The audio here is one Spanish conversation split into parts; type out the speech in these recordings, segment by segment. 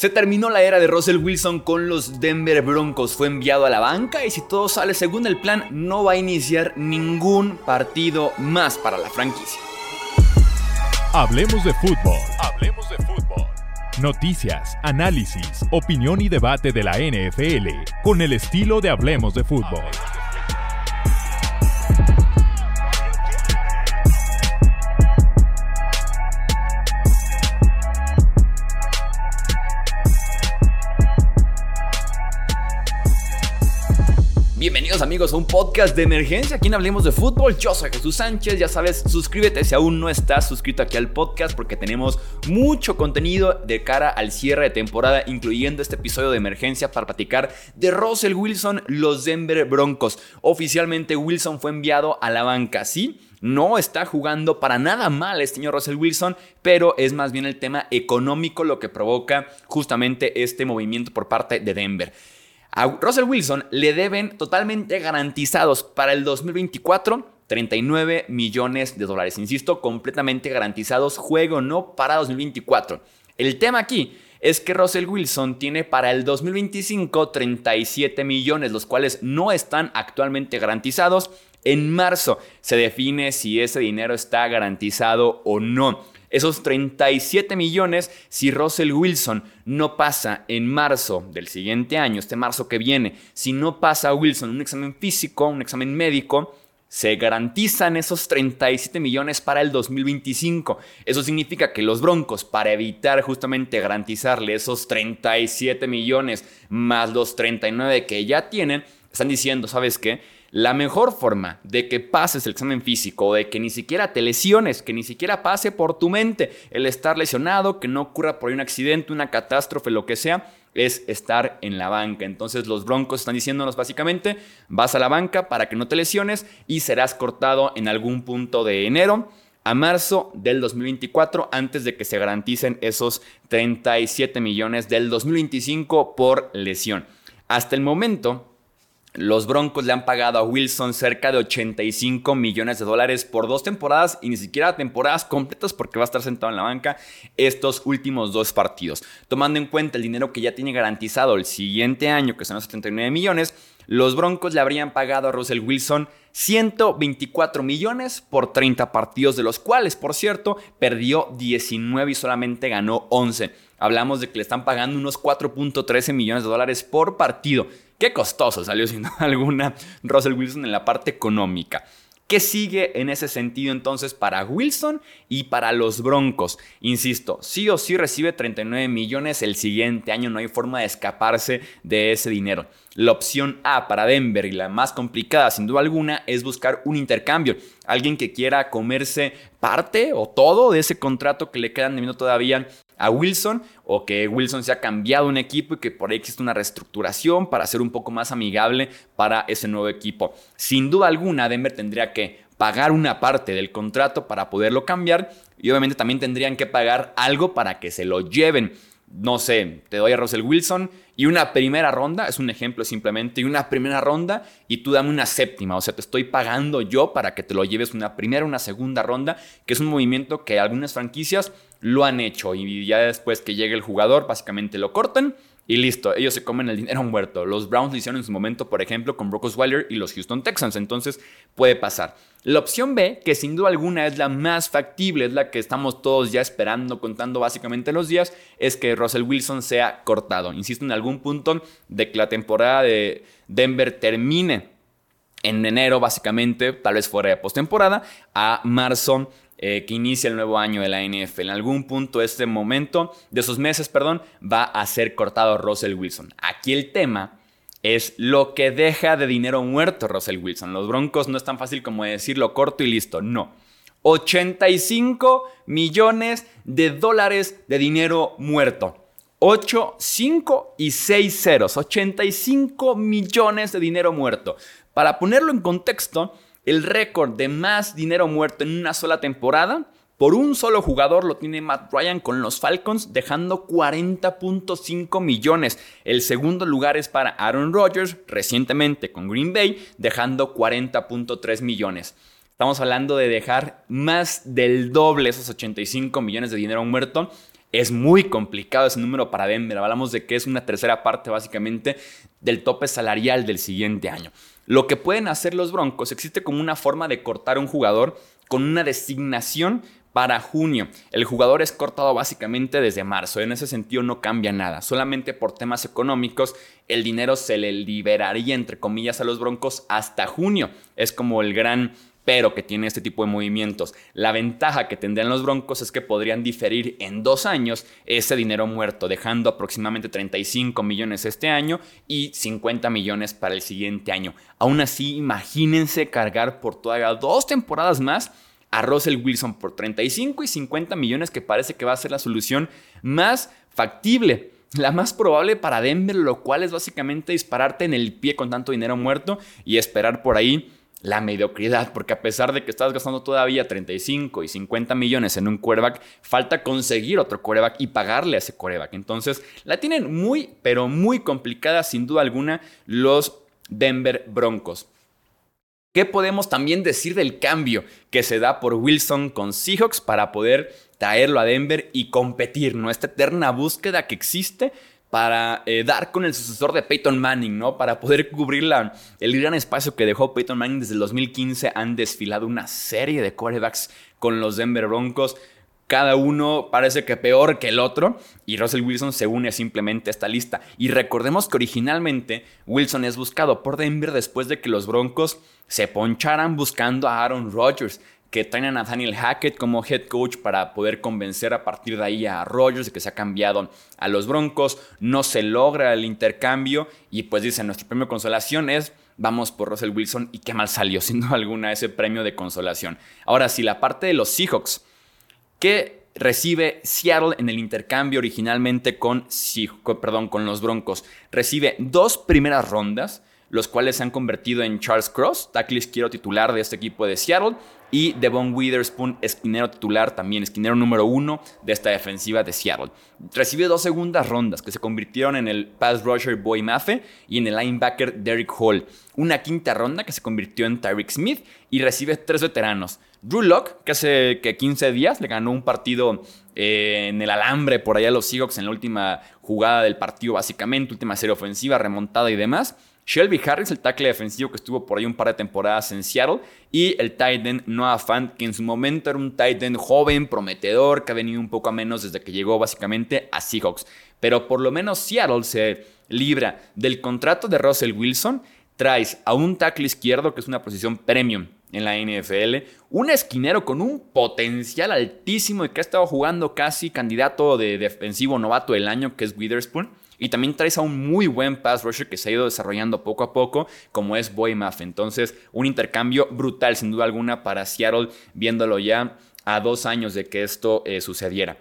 Se terminó la era de Russell Wilson con los Denver Broncos. Fue enviado a la banca y si todo sale según el plan, no va a iniciar ningún partido más para la franquicia. Hablemos de fútbol. Hablemos de fútbol. Noticias, análisis, opinión y debate de la NFL con el estilo de Hablemos de fútbol. Amigos a un podcast de emergencia. Aquí en Hablemos de Fútbol. Yo soy Jesús Sánchez. Ya sabes, suscríbete si aún no estás suscrito aquí al podcast porque tenemos mucho contenido de cara al cierre de temporada, incluyendo este episodio de emergencia para platicar de Russell Wilson, los Denver Broncos. Oficialmente Wilson fue enviado a la banca, ¿sí? No está jugando para nada mal este señor Russell Wilson, pero es más bien el tema económico lo que provoca justamente este movimiento por parte de Denver. A Russell Wilson le deben totalmente garantizados para el 2024 39 millones de dólares. Insisto, completamente garantizados, juego no para 2024. El tema aquí es que Russell Wilson tiene para el 2025 37 millones, los cuales no están actualmente garantizados. En marzo se define si ese dinero está garantizado o no. Esos 37 millones, si Russell Wilson no pasa en marzo del siguiente año, este marzo que viene, si no pasa Wilson un examen físico, un examen médico, se garantizan esos 37 millones para el 2025. Eso significa que los Broncos, para evitar justamente garantizarle esos 37 millones más los 39 que ya tienen, están diciendo, ¿sabes qué? La mejor forma de que pases el examen físico, de que ni siquiera te lesiones, que ni siquiera pase por tu mente el estar lesionado, que no ocurra por un accidente, una catástrofe, lo que sea, es estar en la banca. Entonces los Broncos están diciéndonos básicamente, vas a la banca para que no te lesiones y serás cortado en algún punto de enero a marzo del 2024 antes de que se garanticen esos 37 millones del 2025 por lesión. Hasta el momento, los Broncos le han pagado a Wilson cerca de 85 millones de dólares por dos temporadas y ni siquiera temporadas completas porque va a estar sentado en la banca estos últimos dos partidos. Tomando en cuenta el dinero que ya tiene garantizado el siguiente año, que son los 79 millones, los Broncos le habrían pagado a Russell Wilson 124 millones por 30 partidos, de los cuales, por cierto, perdió 19 y solamente ganó 11. Hablamos de que le están pagando unos 4.13 millones de dólares por partido. Qué costoso salió sin duda alguna Russell Wilson en la parte económica. ¿Qué sigue en ese sentido entonces para Wilson y para los Broncos? Insisto, sí o sí recibe 39 millones el siguiente año, no hay forma de escaparse de ese dinero. La opción A para Denver y la más complicada sin duda alguna es buscar un intercambio. Alguien que quiera comerse parte o todo de ese contrato que le quedan de todavía a Wilson o que Wilson se ha cambiado un equipo y que por ahí existe una reestructuración para ser un poco más amigable para ese nuevo equipo. Sin duda alguna, Denver tendría que pagar una parte del contrato para poderlo cambiar y obviamente también tendrían que pagar algo para que se lo lleven. No sé, te doy a Russell Wilson y una primera ronda, es un ejemplo simplemente, y una primera ronda y tú dame una séptima, o sea, te estoy pagando yo para que te lo lleves una primera, una segunda ronda, que es un movimiento que algunas franquicias lo han hecho y ya después que llegue el jugador, básicamente lo cortan y listo, ellos se comen el dinero muerto. Los Browns lo hicieron en su momento, por ejemplo, con Brock Osweiler y los Houston Texans, entonces puede pasar. La opción B, que sin duda alguna es la más factible, es la que estamos todos ya esperando, contando básicamente los días, es que Russell Wilson sea cortado. Insisto, en algún punto de que la temporada de Denver termine en enero, básicamente, tal vez fuera de postemporada, a marzo eh, que inicia el nuevo año de la NFL. En algún punto este momento, de esos meses, perdón, va a ser cortado Russell Wilson. Aquí el tema es lo que deja de dinero muerto Russell Wilson. Los Broncos no es tan fácil como decirlo corto y listo, no. 85 millones de dólares de dinero muerto. 8, 5 y 6 ceros. 85 millones de dinero muerto. Para ponerlo en contexto, el récord de más dinero muerto en una sola temporada por un solo jugador lo tiene Matt Ryan con los Falcons, dejando 40.5 millones. El segundo lugar es para Aaron Rodgers, recientemente con Green Bay, dejando 40.3 millones. Estamos hablando de dejar más del doble esos 85 millones de dinero muerto Es muy complicado ese número para Denver. Hablamos de que es una tercera parte básicamente del tope salarial del siguiente año. Lo que pueden hacer los Broncos, existe como una forma de cortar un jugador con una designación para junio. El jugador es cortado básicamente desde marzo. En ese sentido no cambia nada. Solamente por temas económicos el dinero se le liberaría entre comillas a los Broncos hasta junio. Es como el gran pero que tiene este tipo de movimientos. La ventaja que tendrían los Broncos es que podrían diferir en dos años ese dinero muerto, dejando aproximadamente 35 millones este año y 50 millones para el siguiente año. Aún así, imagínense cargar por todavía dos temporadas más a Russell Wilson por 35 y 50 millones, que parece que va a ser la solución más factible. La más probable para Denver, lo cual es básicamente dispararte en el pie con tanto dinero muerto y esperar por ahí la mediocridad, porque a pesar de que estás gastando todavía 35 y 50 millones en un quarterback, falta conseguir otro quarterback y pagarle a ese quarterback. Entonces, la tienen muy, pero muy complicada, sin duda alguna, los Denver Broncos. ¿Qué podemos también decir del cambio que se da por Wilson con Seahawks para poder traerlo a Denver y competir, ¿no? Esta eterna búsqueda que existe para eh, dar con el sucesor de Peyton Manning, ¿no? Para poder cubrir la, el gran espacio que dejó Peyton Manning desde el 2015. Han desfilado una serie de quarterbacks con los Denver Broncos. Cada uno parece que peor que el otro y Russell Wilson se une simplemente a esta lista. Y recordemos que originalmente Wilson es buscado por Denver después de que los Broncos se poncharan buscando a Aaron Rodgers, que traen a Nathaniel Hackett como head coach para poder convencer a partir de ahí a Rodgers de que se ha cambiado a los Broncos. No se logra el intercambio y pues dicen, nuestro premio de consolación es vamos por Russell Wilson y qué mal salió, siendo alguna ese premio de consolación. Ahora, si la parte de los Seahawks que recibe Seattle en el intercambio originalmente con, perdón, con los Broncos. Recibe dos primeras rondas, los cuales se han convertido en Charles Cross, tackle izquierdo titular de este equipo de Seattle, y Devon Witherspoon, esquinero titular también, esquinero número uno de esta defensiva de Seattle. Recibe dos segundas rondas que se convirtieron en el pass rusher Boy Mafe y en el linebacker Derek Hall. Una quinta ronda que se convirtió en Tyreek Smith y recibe tres veteranos. Drew Locke, que hace que 15 días le ganó un partido eh, en el alambre por allá a los Seahawks en la última jugada del partido, básicamente, última serie ofensiva, remontada y demás. Shelby Harris, el tackle defensivo que estuvo por ahí un par de temporadas en Seattle, y el tight end Noah Fant, que en su momento era un tight end joven, prometedor, que ha venido un poco a menos desde que llegó básicamente a Seahawks. Pero por lo menos Seattle se libra del contrato de Russell Wilson, traes a un tackle izquierdo, que es una posición premium en la NFL, un esquinero con un potencial altísimo y que ha estado jugando casi candidato de defensivo novato del año, que es Witherspoon y también traes a un muy buen pass rusher que se ha ido desarrollando poco a poco, como es Boy Maff. Entonces, un intercambio brutal, sin duda alguna, para Seattle, viéndolo ya a dos años de que esto eh, sucediera.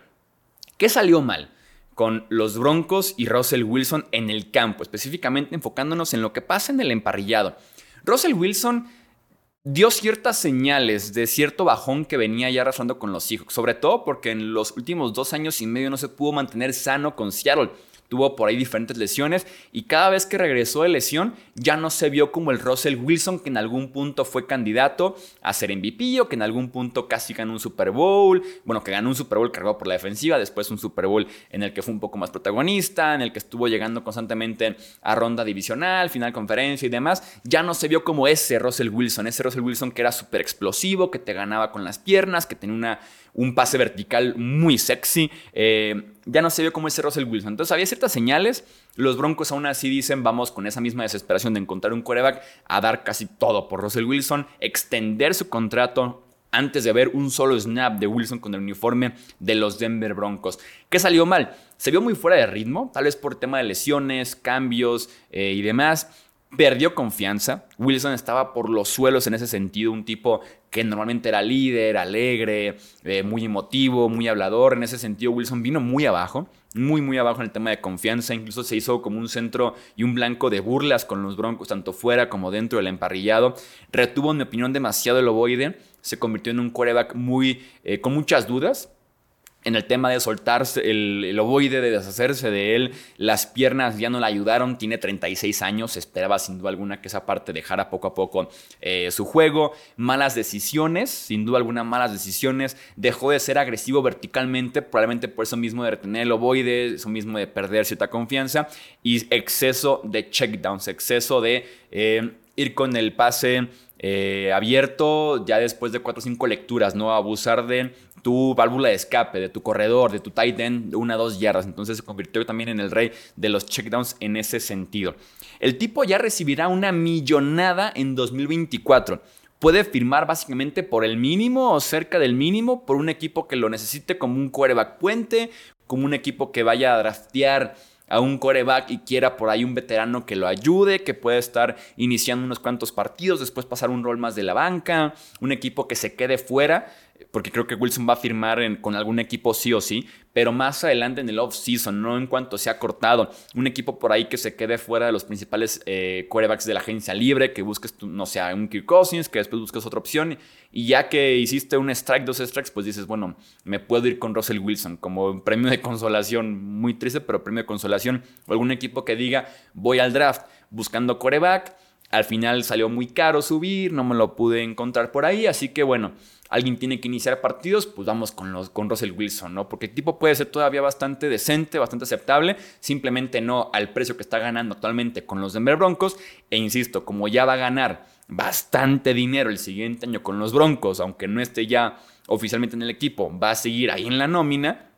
¿Qué salió mal? con los Broncos y Russell Wilson en el campo, específicamente enfocándonos en lo que pasa en el emparrillado. Russell Wilson dio ciertas señales de cierto bajón que venía ya arrasando con los hijos, sobre todo porque en los últimos dos años y medio no se pudo mantener sano con Seattle tuvo por ahí diferentes lesiones y cada vez que regresó de lesión ya no se vio como el Russell Wilson que en algún punto fue candidato a ser MVP o que en algún punto casi ganó un Super Bowl, bueno, que ganó un Super Bowl cargado por la defensiva, después un Super Bowl en el que fue un poco más protagonista, en el que estuvo llegando constantemente a ronda divisional, final conferencia y demás, ya no se vio como ese Russell Wilson, ese Russell Wilson que era súper explosivo, que te ganaba con las piernas, que tenía una un pase vertical muy sexy. Eh, ya no se vio como ese Russell Wilson. Entonces había ciertas señales. Los Broncos aún así dicen, vamos con esa misma desesperación de encontrar un quarterback a dar casi todo por Russell Wilson, extender su contrato antes de ver un solo snap de Wilson con el uniforme de los Denver Broncos. ¿Qué salió mal? Se vio muy fuera de ritmo, tal vez por tema de lesiones, cambios eh, y demás perdió confianza. Wilson estaba por los suelos en ese sentido, un tipo que normalmente era líder, alegre, eh, muy emotivo, muy hablador. En ese sentido, Wilson vino muy abajo, muy, muy abajo en el tema de confianza. Incluso se hizo como un centro y un blanco de burlas con los Broncos, tanto fuera como dentro del emparrillado. Retuvo, en mi opinión, demasiado el ovoide. Se convirtió en un quarterback muy, eh, con muchas dudas en el tema de soltarse el, el, ovoide, de deshacerse de él. Las piernas ya no le ayudaron, tiene 36 años, esperaba sin duda alguna que esa parte dejara poco a poco eh, su juego. Malas decisiones, sin duda alguna malas decisiones. Dejó de ser agresivo verticalmente, probablemente por eso mismo de retener el ovoide, eso mismo de perder cierta confianza. Y exceso de checkdowns, exceso de eh, ir con el pase eh, abierto ya después de 4 o 5 lecturas, ¿no? Abusar de tu válvula de escape, de tu corredor, de tu tight end de una a dos yardas. Entonces se convirtió también en el rey de los checkdowns en ese sentido. El tipo ya recibirá una millonada en 2024. Puede firmar básicamente por el mínimo o cerca del mínimo por un equipo que lo necesite como un quarterback puente, como un equipo que vaya a draftear a un coreback y quiera por ahí un veterano que lo ayude, que pueda estar iniciando unos cuantos partidos, después pasar un rol más de la banca, un equipo que se quede fuera porque creo que Wilson va a firmar con algún equipo sí o sí, pero más adelante en el off-season, no en cuanto se ha cortado. Un equipo por ahí que se quede fuera de los principales eh, quarterbacks de la agencia libre, que busques, no sé, un Kirk Cousins, que después busques otra opción, y ya que hiciste un strike, dos strikes, pues dices, bueno, me puedo ir con Russell Wilson como premio de consolación, muy triste, pero premio de consolación, o algún equipo que diga, voy al draft buscando quarterback, al final salió muy caro subir, no me lo pude encontrar por ahí, así que bueno, alguien tiene que iniciar partidos, pues vamos con, los, con Russell Wilson, ¿no? Porque el tipo puede ser todavía bastante decente, bastante aceptable, simplemente no al precio que está ganando actualmente con los Denver Broncos. E insisto, como ya va a ganar bastante dinero el siguiente año con los Broncos, aunque no esté ya oficialmente en el equipo, va a seguir ahí en la nómina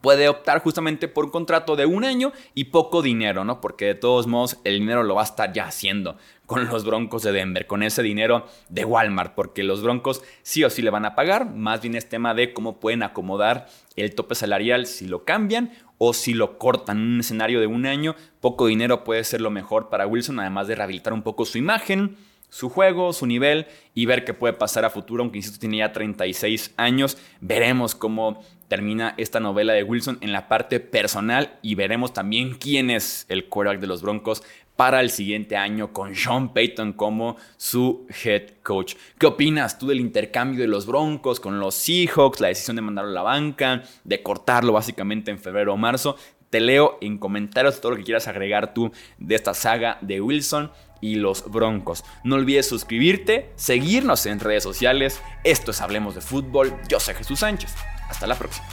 puede optar justamente por un contrato de un año y poco dinero, ¿no? Porque de todos modos el dinero lo va a estar ya haciendo con los Broncos de Denver, con ese dinero de Walmart, porque los Broncos sí o sí le van a pagar, más bien es tema de cómo pueden acomodar el tope salarial si lo cambian o si lo cortan. Un escenario de un año, poco dinero puede ser lo mejor para Wilson, además de rehabilitar un poco su imagen, su juego, su nivel y ver qué puede pasar a futuro, aunque insisto tiene ya 36 años, veremos cómo termina esta novela de Wilson en la parte personal y veremos también quién es el quarterback de los Broncos para el siguiente año con Sean Payton como su head coach. ¿Qué opinas tú del intercambio de los Broncos con los Seahawks, la decisión de mandarlo a la banca, de cortarlo básicamente en febrero o marzo? Te leo en comentarios todo lo que quieras agregar tú de esta saga de Wilson y los Broncos. No olvides suscribirte, seguirnos en redes sociales. Esto es Hablemos de Fútbol. Yo soy Jesús Sánchez. Hasta la próxima.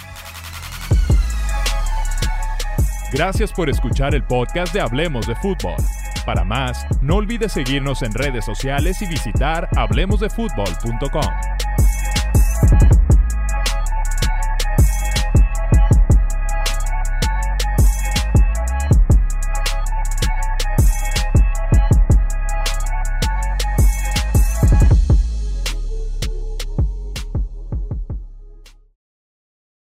Gracias por escuchar el podcast de Hablemos de Fútbol. Para más, no olvides seguirnos en redes sociales y visitar hablemosdefutbol.com.